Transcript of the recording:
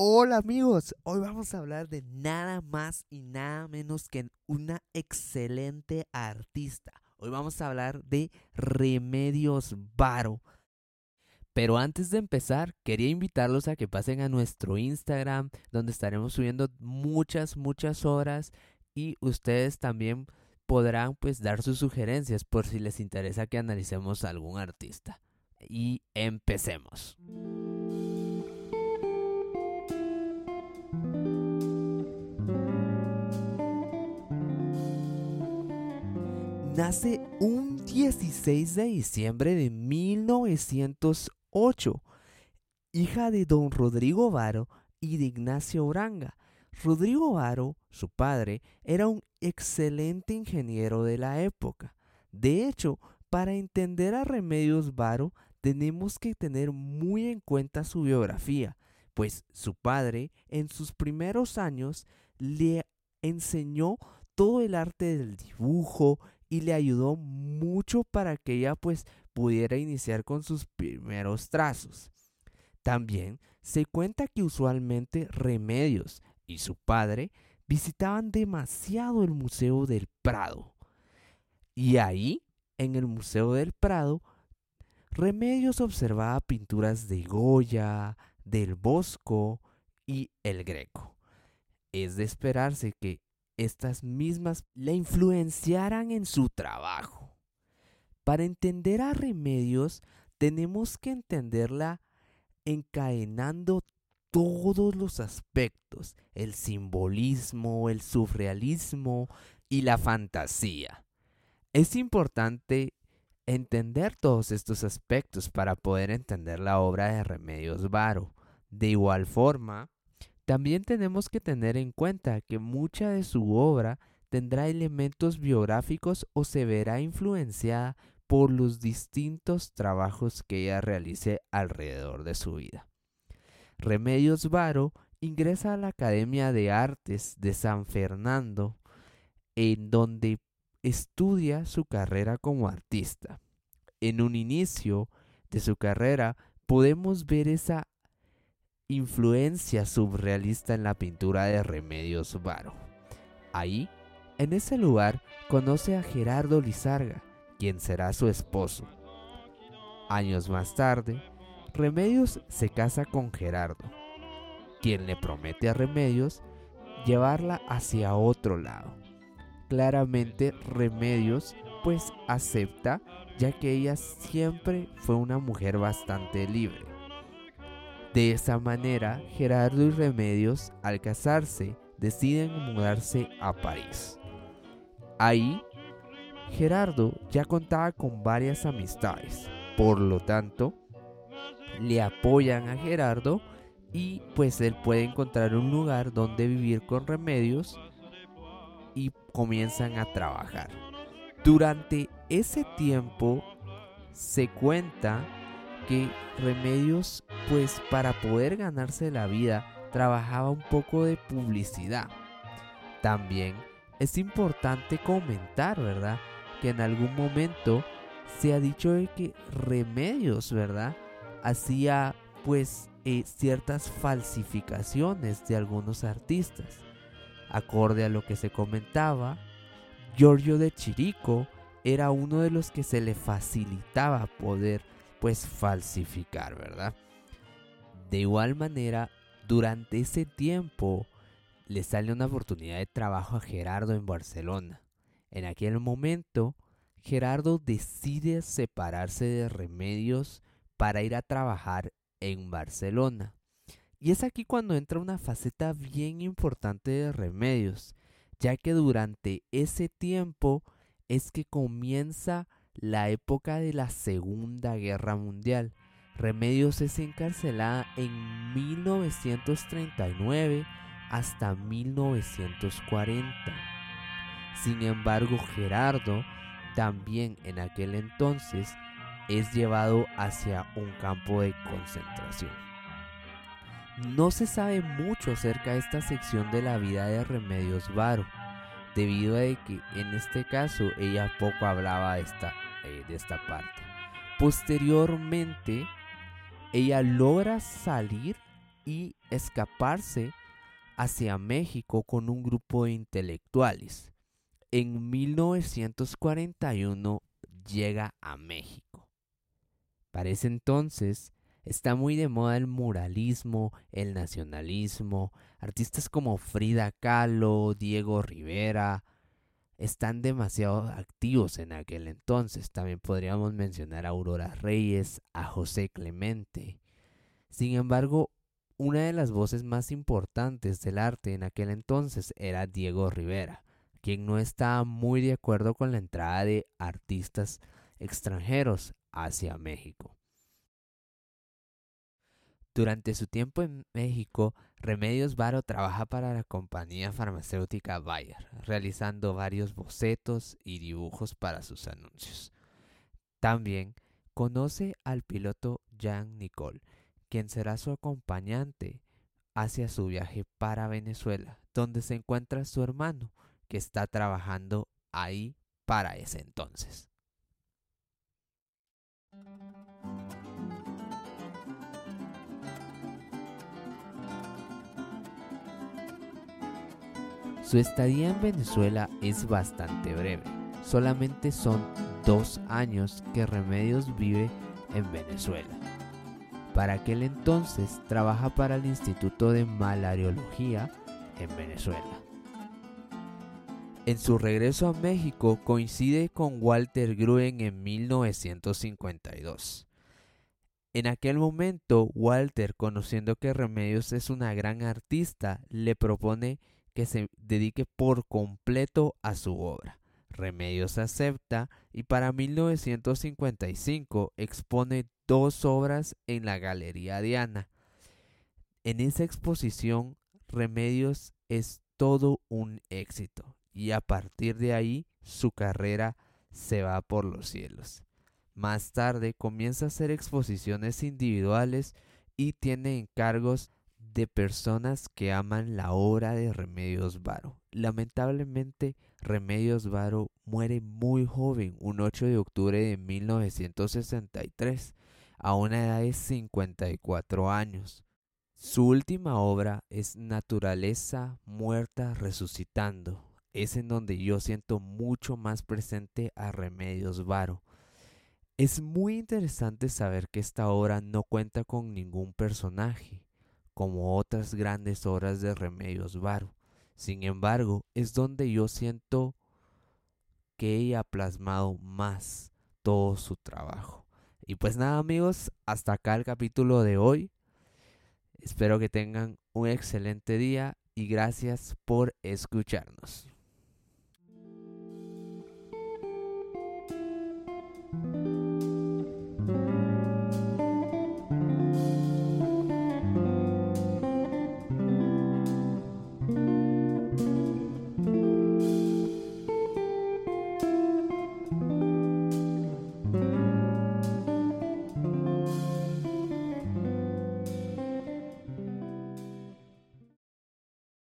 Hola amigos, hoy vamos a hablar de nada más y nada menos que una excelente artista. Hoy vamos a hablar de Remedios Varo. Pero antes de empezar, quería invitarlos a que pasen a nuestro Instagram, donde estaremos subiendo muchas, muchas horas y ustedes también podrán pues dar sus sugerencias por si les interesa que analicemos algún artista. Y empecemos. Nace un 16 de diciembre de 1908, hija de don Rodrigo Varo y de Ignacio Uranga. Rodrigo Varo, su padre, era un excelente ingeniero de la época. De hecho, para entender a Remedios Varo tenemos que tener muy en cuenta su biografía, pues su padre en sus primeros años le enseñó todo el arte del dibujo, y le ayudó mucho para que ella pues pudiera iniciar con sus primeros trazos. También se cuenta que usualmente Remedios y su padre visitaban demasiado el Museo del Prado. Y ahí, en el Museo del Prado, Remedios observaba pinturas de Goya, del Bosco y el Greco. Es de esperarse que estas mismas le influenciaran en su trabajo. Para entender a Remedios tenemos que entenderla encadenando todos los aspectos, el simbolismo, el surrealismo y la fantasía. Es importante entender todos estos aspectos para poder entender la obra de Remedios Varo. De igual forma, también tenemos que tener en cuenta que mucha de su obra tendrá elementos biográficos o se verá influenciada por los distintos trabajos que ella realice alrededor de su vida. Remedios Varo ingresa a la Academia de Artes de San Fernando, en donde estudia su carrera como artista. En un inicio de su carrera podemos ver esa influencia surrealista en la pintura de Remedios Varo. Ahí, en ese lugar, conoce a Gerardo Lizarga, quien será su esposo. Años más tarde, Remedios se casa con Gerardo, quien le promete a Remedios llevarla hacia otro lado. Claramente Remedios pues acepta ya que ella siempre fue una mujer bastante libre de esa manera, Gerardo y Remedios, al casarse, deciden mudarse a París. Ahí, Gerardo ya contaba con varias amistades, por lo tanto, le apoyan a Gerardo y pues él puede encontrar un lugar donde vivir con Remedios y comienzan a trabajar. Durante ese tiempo se cuenta que Remedios, pues para poder ganarse la vida, trabajaba un poco de publicidad. También es importante comentar, ¿verdad? Que en algún momento se ha dicho de que Remedios, ¿verdad? Hacía pues eh, ciertas falsificaciones de algunos artistas. Acorde a lo que se comentaba, Giorgio de Chirico era uno de los que se le facilitaba poder pues falsificar, ¿verdad? De igual manera, durante ese tiempo le sale una oportunidad de trabajo a Gerardo en Barcelona. En aquel momento, Gerardo decide separarse de Remedios para ir a trabajar en Barcelona. Y es aquí cuando entra una faceta bien importante de Remedios, ya que durante ese tiempo es que comienza la época de la Segunda Guerra Mundial. Remedios es encarcelada en 1939 hasta 1940. Sin embargo, Gerardo también en aquel entonces es llevado hacia un campo de concentración. No se sabe mucho acerca de esta sección de la vida de Remedios Varo, debido a que en este caso ella poco hablaba de esta eh, de esta parte. Posteriormente, ella logra salir y escaparse hacia México con un grupo de intelectuales. En 1941 llega a México. Para ese entonces está muy de moda el muralismo, el nacionalismo, artistas como Frida Kahlo, Diego Rivera, están demasiado activos en aquel entonces. También podríamos mencionar a Aurora Reyes, a José Clemente. Sin embargo, una de las voces más importantes del arte en aquel entonces era Diego Rivera, quien no estaba muy de acuerdo con la entrada de artistas extranjeros hacia México. Durante su tiempo en México, Remedios Varo trabaja para la compañía farmacéutica Bayer, realizando varios bocetos y dibujos para sus anuncios. También conoce al piloto Jean Nicole, quien será su acompañante hacia su viaje para Venezuela, donde se encuentra su hermano, que está trabajando ahí para ese entonces. Su estadía en Venezuela es bastante breve. Solamente son dos años que Remedios vive en Venezuela. Para aquel entonces trabaja para el Instituto de Malariología en Venezuela. En su regreso a México coincide con Walter Gruen en 1952. En aquel momento, Walter, conociendo que Remedios es una gran artista, le propone que se dedique por completo a su obra. Remedios acepta y para 1955 expone dos obras en la Galería Diana. En esa exposición, Remedios es todo un éxito y a partir de ahí su carrera se va por los cielos. Más tarde comienza a hacer exposiciones individuales y tiene encargos de personas que aman la obra de Remedios Varo. Lamentablemente, Remedios Varo muere muy joven, un 8 de octubre de 1963, a una edad de 54 años. Su última obra es Naturaleza muerta resucitando. Es en donde yo siento mucho más presente a Remedios Varo. Es muy interesante saber que esta obra no cuenta con ningún personaje como otras grandes obras de Remedios Varo. Sin embargo, es donde yo siento que ella ha plasmado más todo su trabajo. Y pues nada amigos, hasta acá el capítulo de hoy. Espero que tengan un excelente día y gracias por escucharnos.